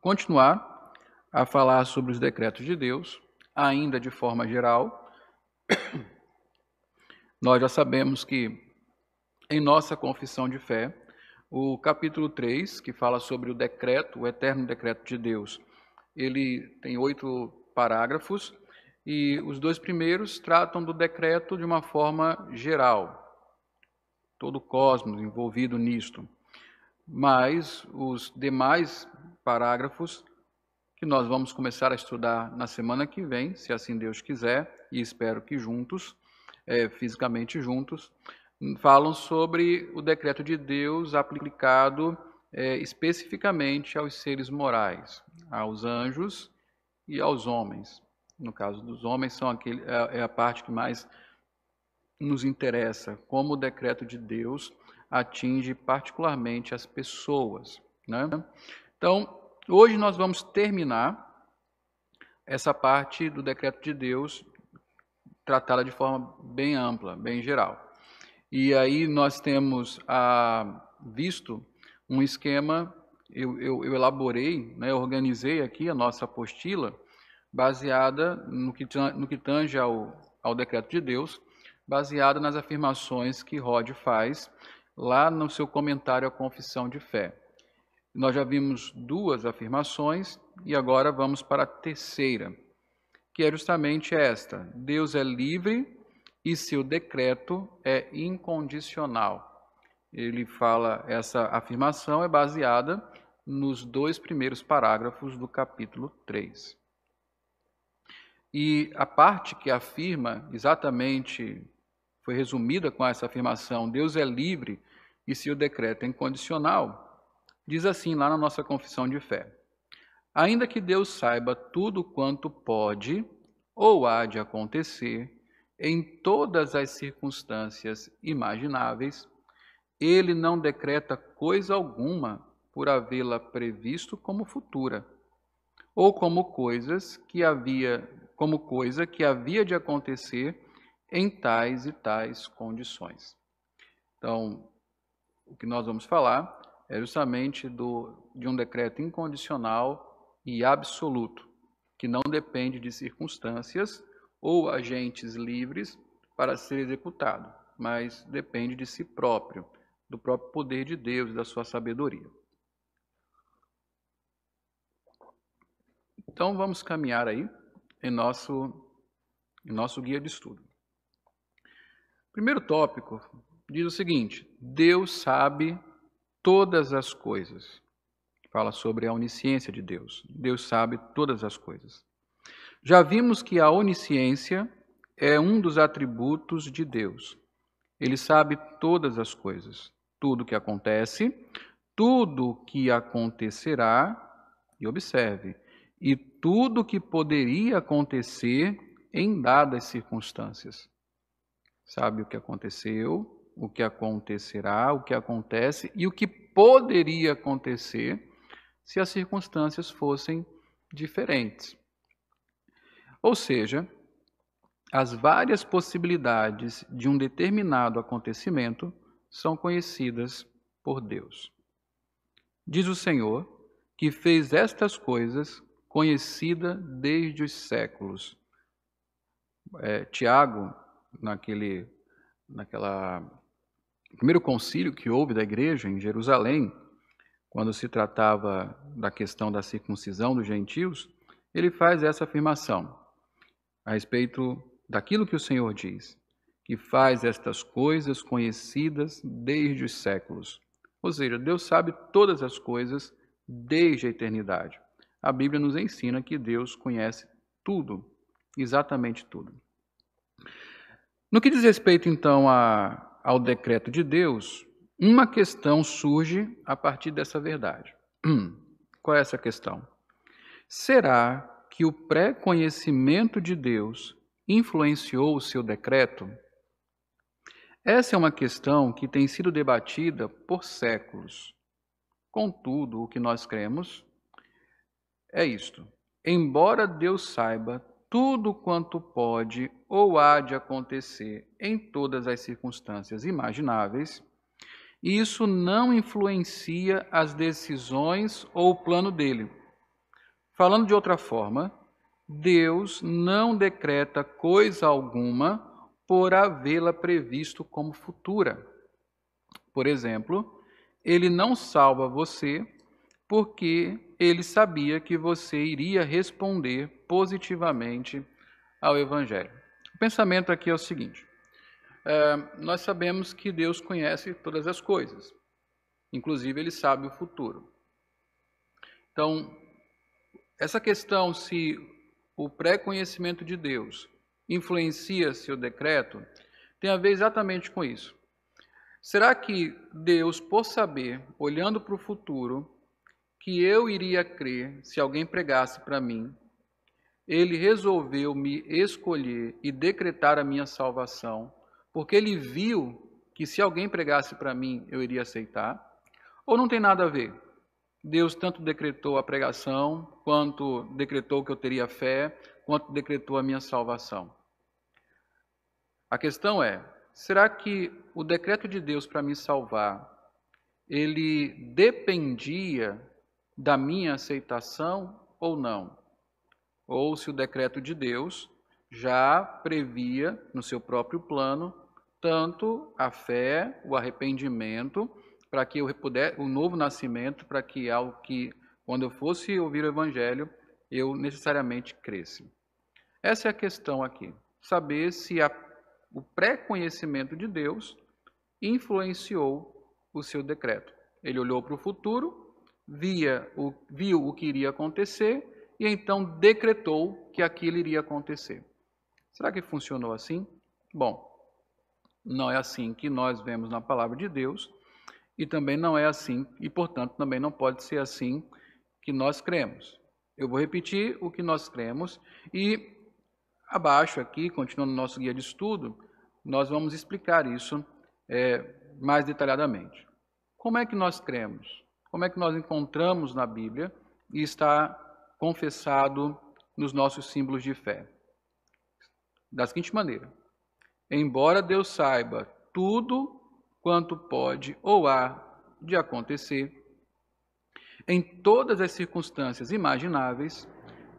continuar a falar sobre os decretos de Deus, ainda de forma geral. Nós já sabemos que em nossa confissão de fé, o capítulo 3, que fala sobre o decreto, o eterno decreto de Deus, ele tem oito parágrafos e os dois primeiros tratam do decreto de uma forma geral, todo o cosmos envolvido nisto. Mas os demais parágrafos, que nós vamos começar a estudar na semana que vem, se assim Deus quiser, e espero que juntos, é, fisicamente juntos, falam sobre o decreto de Deus aplicado é, especificamente aos seres morais, aos anjos e aos homens. No caso dos homens, são aquele, é, é a parte que mais nos interessa, como o decreto de Deus atinge particularmente as pessoas. Né? Então, hoje nós vamos terminar essa parte do decreto de Deus, tratada de forma bem ampla, bem geral. E aí nós temos ah, visto um esquema, eu, eu, eu elaborei, né, organizei aqui a nossa apostila, baseada no que, no que tange ao, ao decreto de Deus, baseada nas afirmações que Rod faz lá no seu comentário à confissão de fé. Nós já vimos duas afirmações e agora vamos para a terceira, que é justamente esta: Deus é livre e seu decreto é incondicional. Ele fala, essa afirmação é baseada nos dois primeiros parágrafos do capítulo 3. E a parte que afirma exatamente, foi resumida com essa afirmação: Deus é livre e seu decreto é incondicional, diz assim lá na nossa confissão de fé: Ainda que Deus saiba tudo quanto pode ou há de acontecer, em todas as circunstâncias imagináveis, ele não decreta coisa alguma por havê-la previsto como futura, ou como coisas que havia, como coisa que havia de acontecer em tais e tais condições. Então, o que nós vamos falar é justamente do, de um decreto incondicional e absoluto, que não depende de circunstâncias ou agentes livres para ser executado, mas depende de si próprio, do próprio poder de Deus da sua sabedoria. Então vamos caminhar aí em nosso, em nosso guia de estudo. Primeiro tópico diz o seguinte: Deus sabe todas as coisas. Fala sobre a onisciência de Deus. Deus sabe todas as coisas. Já vimos que a onisciência é um dos atributos de Deus. Ele sabe todas as coisas, tudo que acontece, tudo que acontecerá, e observe, e tudo que poderia acontecer em dadas circunstâncias. Sabe o que aconteceu, o que acontecerá, o que acontece e o que poderia acontecer se as circunstâncias fossem diferentes. Ou seja, as várias possibilidades de um determinado acontecimento são conhecidas por Deus. Diz o Senhor que fez estas coisas conhecida desde os séculos. É, Tiago, naquele, naquela primeiro concílio que houve da igreja em Jerusalém, quando se tratava da questão da circuncisão dos gentios, ele faz essa afirmação a respeito daquilo que o Senhor diz, que faz estas coisas conhecidas desde os séculos. Ou seja, Deus sabe todas as coisas desde a eternidade. A Bíblia nos ensina que Deus conhece tudo, exatamente tudo. No que diz respeito, então, a, ao decreto de Deus, uma questão surge a partir dessa verdade. Qual é essa questão? Será que o pré-conhecimento de Deus influenciou o seu decreto? Essa é uma questão que tem sido debatida por séculos. Contudo, o que nós cremos é isto: embora Deus saiba tudo quanto pode ou há de acontecer em todas as circunstâncias imagináveis, isso não influencia as decisões ou o plano dele Falando de outra forma, Deus não decreta coisa alguma por havê-la previsto como futura. Por exemplo, ele não salva você porque ele sabia que você iria responder positivamente ao Evangelho. O pensamento aqui é o seguinte: é, nós sabemos que Deus conhece todas as coisas, inclusive ele sabe o futuro. Então, essa questão se o pré-conhecimento de Deus influencia seu decreto tem a ver exatamente com isso. Será que Deus, por saber, olhando para o futuro, que eu iria crer se alguém pregasse para mim, ele resolveu me escolher e decretar a minha salvação, porque ele viu que se alguém pregasse para mim, eu iria aceitar? Ou não tem nada a ver? Deus tanto decretou a pregação, quanto decretou que eu teria fé, quanto decretou a minha salvação. A questão é: será que o decreto de Deus para me salvar, ele dependia da minha aceitação ou não? Ou se o decreto de Deus já previa no seu próprio plano tanto a fé, o arrependimento, para que eu puder, o novo nascimento, para que algo que quando eu fosse ouvir o evangelho, eu necessariamente cresce. Essa é a questão aqui. Saber se a, o pré-conhecimento de Deus influenciou o seu decreto. Ele olhou para o futuro via o, viu o que iria acontecer e então decretou que aquilo iria acontecer. Será que funcionou assim? Bom, não é assim que nós vemos na palavra de Deus e também não é assim, e portanto também não pode ser assim que nós cremos. Eu vou repetir o que nós cremos e abaixo aqui, continuando nosso guia de estudo, nós vamos explicar isso é, mais detalhadamente. Como é que nós cremos? Como é que nós encontramos na Bíblia e está confessado nos nossos símbolos de fé? Da seguinte maneira: embora Deus saiba tudo quanto pode ou há de acontecer, em todas as circunstâncias imagináveis,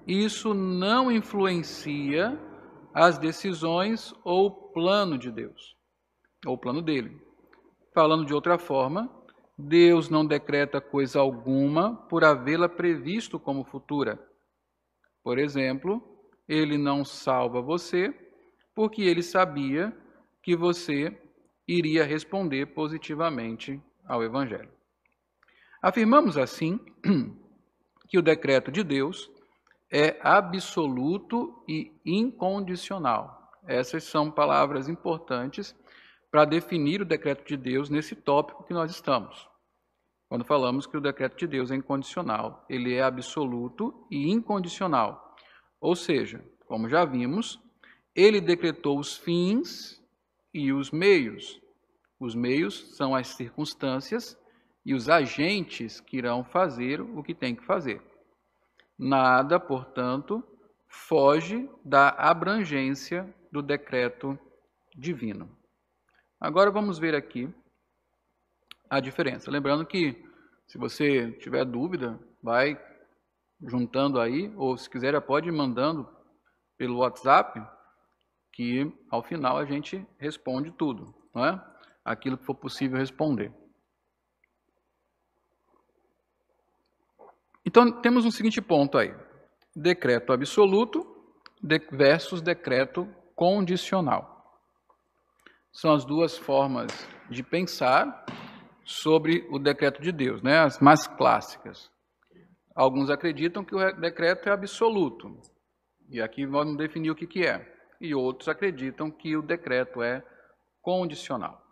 isso não influencia as decisões ou plano de Deus, ou plano dele. Falando de outra forma, Deus não decreta coisa alguma por havê-la previsto como futura. Por exemplo, ele não salva você porque ele sabia que você iria responder positivamente ao Evangelho. Afirmamos assim que o decreto de Deus é absoluto e incondicional. Essas são palavras importantes para definir o decreto de Deus nesse tópico que nós estamos. Quando falamos que o decreto de Deus é incondicional, ele é absoluto e incondicional. Ou seja, como já vimos, ele decretou os fins e os meios. Os meios são as circunstâncias e os agentes que irão fazer o que tem que fazer. Nada, portanto, foge da abrangência do decreto divino. Agora vamos ver aqui a diferença. Lembrando que, se você tiver dúvida, vai juntando aí, ou se quiser, pode ir mandando pelo WhatsApp, que ao final a gente responde tudo, não é? Aquilo que for possível responder. Então, temos um seguinte ponto aí: decreto absoluto versus decreto condicional. São as duas formas de pensar sobre o decreto de Deus, né? as mais clássicas. Alguns acreditam que o decreto é absoluto, e aqui vamos definir o que, que é. E outros acreditam que o decreto é condicional.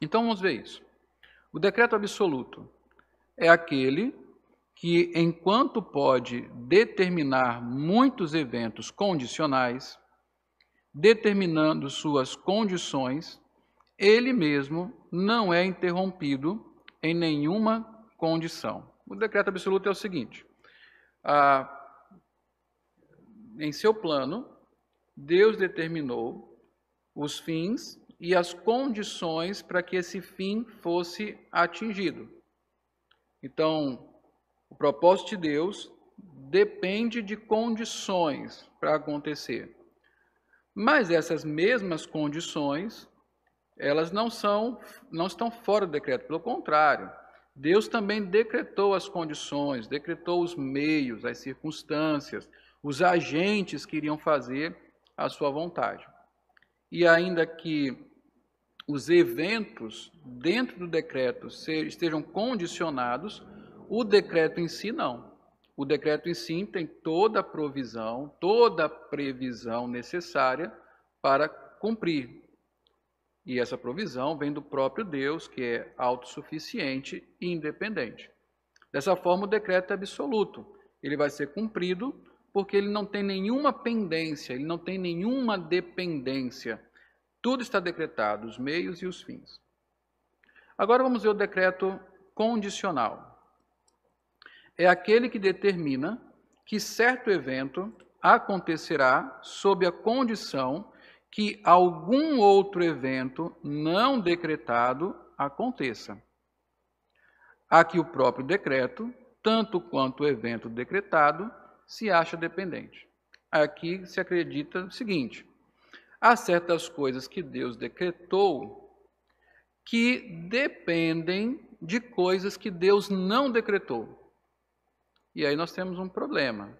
Então vamos ver isso. O decreto absoluto é aquele que, enquanto pode determinar muitos eventos condicionais, determinando suas condições, ele mesmo não é interrompido em nenhuma condição. O decreto absoluto é o seguinte: ah, em seu plano, Deus determinou os fins e as condições para que esse fim fosse atingido. Então, o propósito de Deus depende de condições para acontecer. Mas essas mesmas condições, elas não são não estão fora do decreto, pelo contrário. Deus também decretou as condições, decretou os meios, as circunstâncias, os agentes que iriam fazer a sua vontade. E ainda que os eventos dentro do decreto estejam condicionados, o decreto em si não. O decreto em si tem toda a provisão, toda a previsão necessária para cumprir. E essa provisão vem do próprio Deus, que é autossuficiente e independente. Dessa forma, o decreto é absoluto. Ele vai ser cumprido porque ele não tem nenhuma pendência, ele não tem nenhuma dependência. Tudo está decretado, os meios e os fins. Agora vamos ver o decreto condicional. É aquele que determina que certo evento acontecerá sob a condição que algum outro evento não decretado aconteça. Aqui o próprio decreto, tanto quanto o evento decretado, se acha dependente. Aqui se acredita o seguinte: há certas coisas que Deus decretou que dependem de coisas que Deus não decretou. E aí nós temos um problema.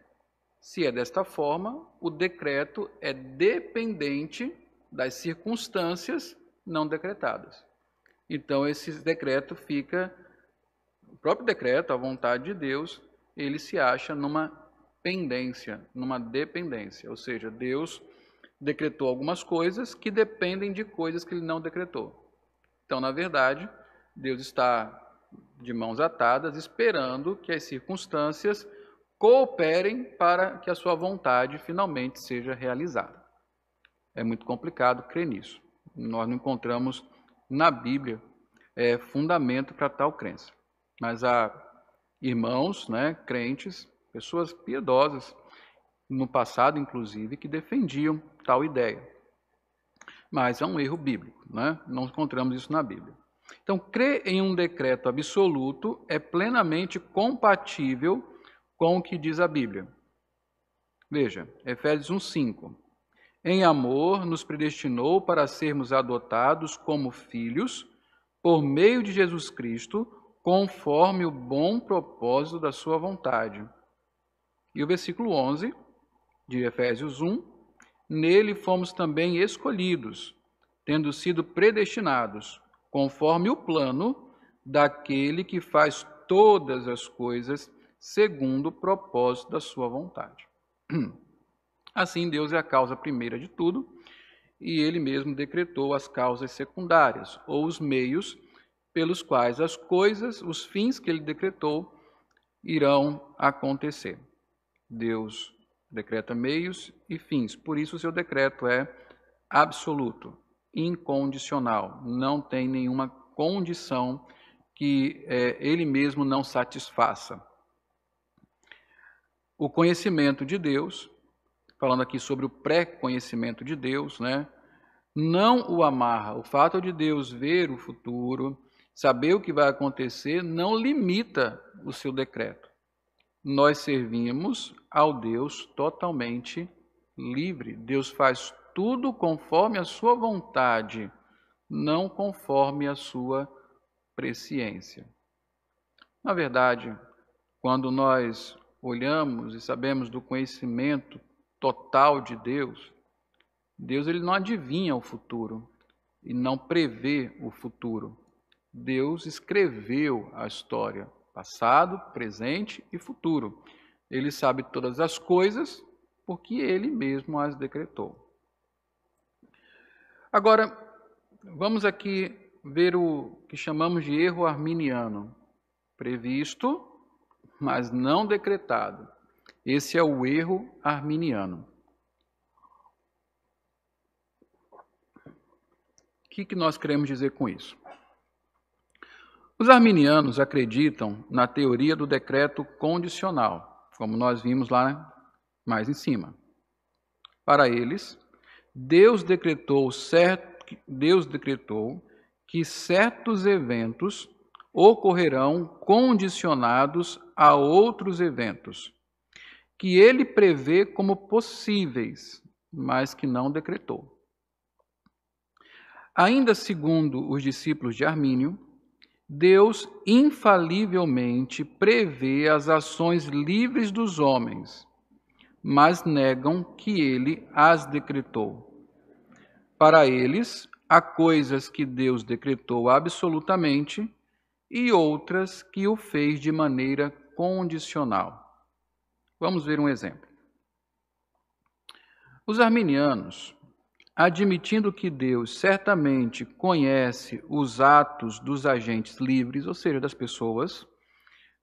Se é desta forma, o decreto é dependente das circunstâncias não decretadas. Então, esse decreto fica, o próprio decreto, a vontade de Deus, ele se acha numa pendência, numa dependência. Ou seja, Deus decretou algumas coisas que dependem de coisas que ele não decretou. Então, na verdade, Deus está de mãos atadas, esperando que as circunstâncias cooperem para que a sua vontade finalmente seja realizada. É muito complicado crer nisso. Nós não encontramos na Bíblia é, fundamento para tal crença. Mas há irmãos, né, crentes, pessoas piedosas, no passado inclusive, que defendiam tal ideia. Mas é um erro bíblico, né? não encontramos isso na Bíblia. Então, crer em um decreto absoluto é plenamente compatível com o que diz a Bíblia. Veja, Efésios 1:5. Em amor nos predestinou para sermos adotados como filhos por meio de Jesus Cristo, conforme o bom propósito da sua vontade. E o versículo 11 de Efésios 1, nele fomos também escolhidos, tendo sido predestinados, conforme o plano daquele que faz todas as coisas segundo o propósito da sua vontade. Assim, Deus é a causa primeira de tudo, e ele mesmo decretou as causas secundárias, ou os meios pelos quais as coisas, os fins que ele decretou, irão acontecer. Deus decreta meios e fins, por isso o seu decreto é absoluto, incondicional, não tem nenhuma condição que é, ele mesmo não satisfaça o conhecimento de Deus, falando aqui sobre o pré-conhecimento de Deus, né? Não o amarra. O fato de Deus ver o futuro, saber o que vai acontecer, não limita o seu decreto. Nós servimos ao Deus totalmente livre. Deus faz tudo conforme a sua vontade, não conforme a sua presciência. Na verdade, quando nós olhamos e sabemos do conhecimento total de Deus, Deus ele não adivinha o futuro e não prevê o futuro. Deus escreveu a história, passado, presente e futuro. Ele sabe todas as coisas porque ele mesmo as decretou. Agora, vamos aqui ver o que chamamos de erro arminiano, previsto mas não decretado. Esse é o erro arminiano. O que, que nós queremos dizer com isso? Os arminianos acreditam na teoria do decreto condicional, como nós vimos lá mais em cima. Para eles, Deus decretou, certo, Deus decretou que certos eventos ocorrerão condicionados a outros eventos. que ele prevê como possíveis, mas que não decretou. Ainda segundo os discípulos de Armínio, Deus infalivelmente prevê as ações livres dos homens, mas negam que ele as decretou. Para eles, há coisas que Deus decretou absolutamente e outras que o fez de maneira condicional. Vamos ver um exemplo. Os arminianos, admitindo que Deus certamente conhece os atos dos agentes livres, ou seja, das pessoas,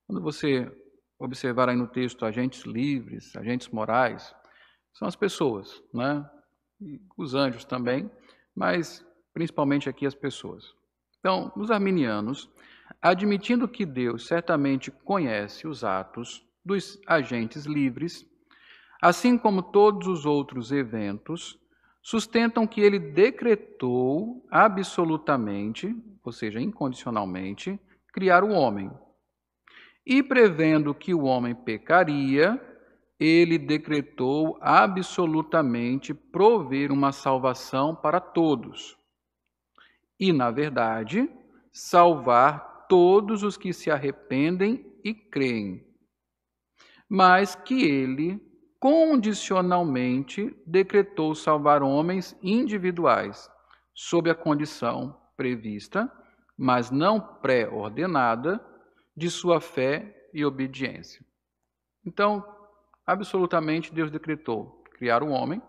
quando você observar aí no texto agentes livres, agentes morais, são as pessoas, né? Os anjos também, mas principalmente aqui as pessoas. Então, os arminianos, admitindo que Deus certamente conhece os atos dos agentes livres, assim como todos os outros eventos, sustentam que ele decretou absolutamente, ou seja, incondicionalmente, criar o homem. E prevendo que o homem pecaria, ele decretou absolutamente prover uma salvação para todos. E, na verdade, salvar todos os que se arrependem e creem mas que ele condicionalmente decretou salvar homens individuais, sob a condição prevista, mas não pré-ordenada, de sua fé e obediência. Então, absolutamente Deus decretou criar o homem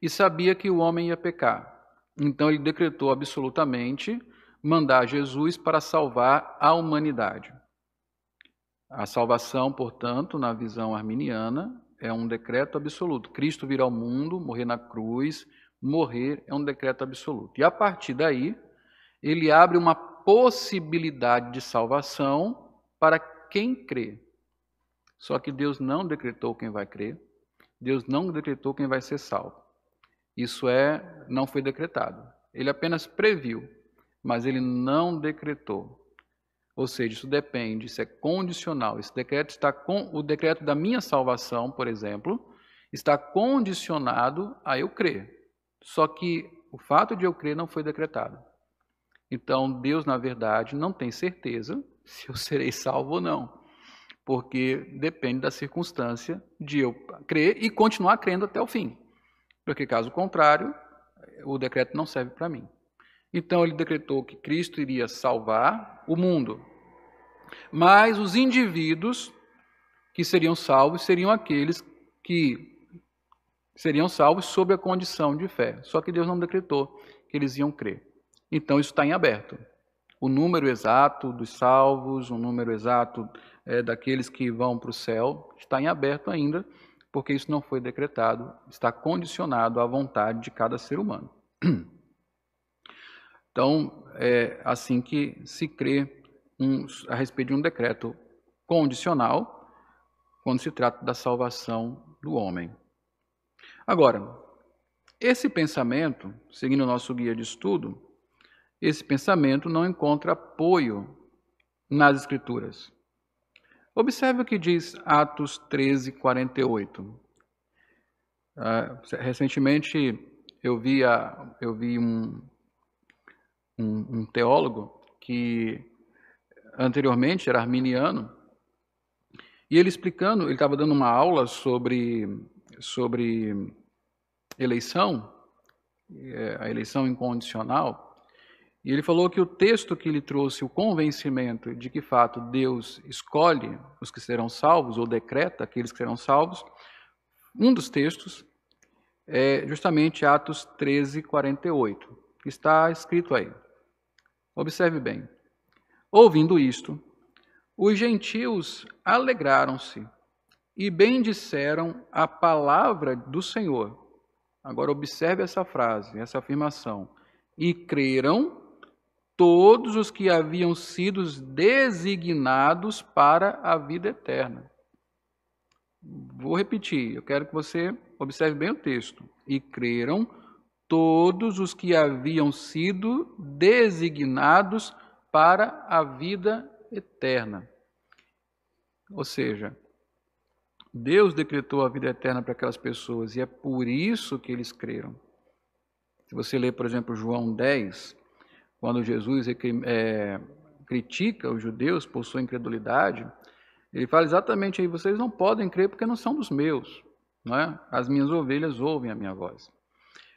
e sabia que o homem ia pecar. Então ele decretou absolutamente mandar Jesus para salvar a humanidade. A salvação, portanto, na visão arminiana, é um decreto absoluto. Cristo vir ao mundo, morrer na cruz, morrer é um decreto absoluto. E a partir daí, ele abre uma possibilidade de salvação para quem crê. Só que Deus não decretou quem vai crer, Deus não decretou quem vai ser salvo. Isso é, não foi decretado. Ele apenas previu, mas ele não decretou. Ou seja, isso depende, isso é condicional. Esse decreto está com o decreto da minha salvação, por exemplo, está condicionado a eu crer. Só que o fato de eu crer não foi decretado. Então, Deus, na verdade, não tem certeza se eu serei salvo ou não, porque depende da circunstância de eu crer e continuar crendo até o fim. Porque, caso contrário, o decreto não serve para mim. Então ele decretou que Cristo iria salvar o mundo. Mas os indivíduos que seriam salvos seriam aqueles que seriam salvos sob a condição de fé. Só que Deus não decretou que eles iam crer. Então isso está em aberto. O número exato dos salvos, o número exato é, daqueles que vão para o céu, está em aberto ainda, porque isso não foi decretado, está condicionado à vontade de cada ser humano. Então, é assim que se crê um, a respeito de um decreto condicional quando se trata da salvação do homem. Agora, esse pensamento, seguindo o nosso guia de estudo, esse pensamento não encontra apoio nas Escrituras. Observe o que diz Atos 13, 48. Uh, recentemente eu vi, a, eu vi um, um, um teólogo que anteriormente era arminiano, e ele explicando, ele estava dando uma aula sobre, sobre eleição, é, a eleição incondicional, e ele falou que o texto que lhe trouxe o convencimento de que, de fato, Deus escolhe os que serão salvos, ou decreta aqueles que serão salvos, um dos textos é justamente Atos 13, 48, que está escrito aí. Observe bem. Ouvindo isto, os gentios alegraram-se e bendisseram a palavra do Senhor. Agora, observe essa frase, essa afirmação. E creram todos os que haviam sido designados para a vida eterna. Vou repetir, eu quero que você observe bem o texto. E creram todos os que haviam sido designados para a vida eterna. Ou seja, Deus decretou a vida eterna para aquelas pessoas e é por isso que eles creram. Se você ler, por exemplo, João 10, quando Jesus é, critica os judeus por sua incredulidade, ele fala exatamente aí: vocês não podem crer porque não são dos meus. Não é? As minhas ovelhas ouvem a minha voz.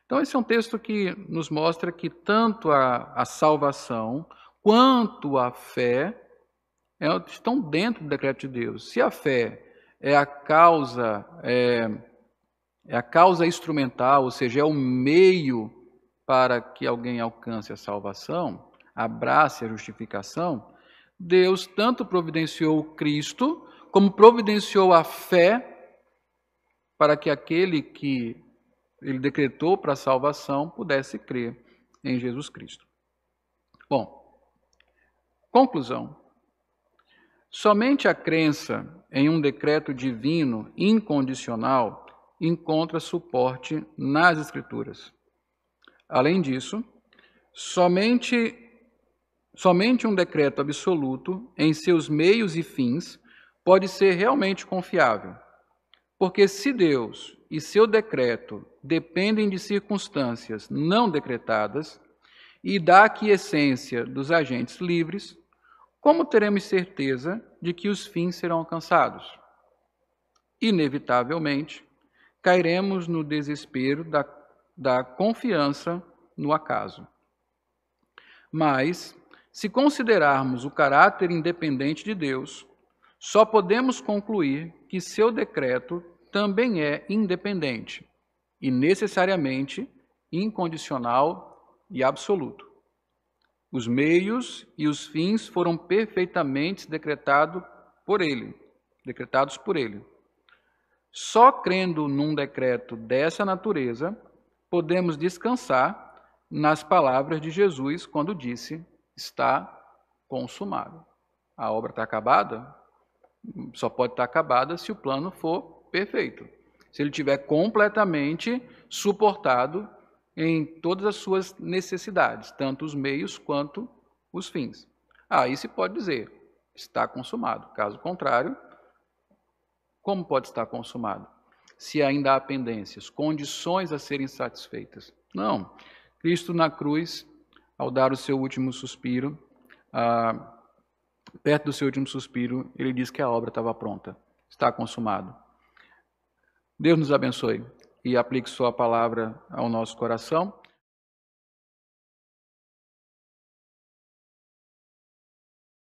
Então, esse é um texto que nos mostra que tanto a, a salvação quanto a fé é, estão dentro do decreto de Deus. Se a fé é a causa, é, é a causa instrumental, ou seja, é o meio para que alguém alcance a salvação, abrace a justificação, Deus tanto providenciou Cristo, como providenciou a fé para que aquele que ele decretou para a salvação pudesse crer em Jesus Cristo. Bom, conclusão. Somente a crença em um decreto divino incondicional encontra suporte nas Escrituras. Além disso, somente, somente um decreto absoluto, em seus meios e fins, pode ser realmente confiável. Porque se Deus e seu decreto dependem de circunstâncias não decretadas e da aquiescência dos agentes livres, como teremos certeza de que os fins serão alcançados? Inevitavelmente, cairemos no desespero da da confiança no acaso. Mas, se considerarmos o caráter independente de Deus, só podemos concluir que seu decreto também é independente e necessariamente incondicional e absoluto. Os meios e os fins foram perfeitamente decretado por ele, decretados por ele. Só crendo num decreto dessa natureza podemos descansar nas palavras de Jesus quando disse: está consumado. A obra está acabada? Só pode estar acabada se o plano for perfeito. Se ele tiver completamente suportado em todas as suas necessidades, tanto os meios quanto os fins. Aí se pode dizer: está consumado. Caso contrário, como pode estar consumado? se ainda há pendências, condições a serem satisfeitas. Não. Cristo na cruz, ao dar o seu último suspiro, ah, perto do seu último suspiro, ele diz que a obra estava pronta, está consumado. Deus nos abençoe e aplique Sua palavra ao nosso coração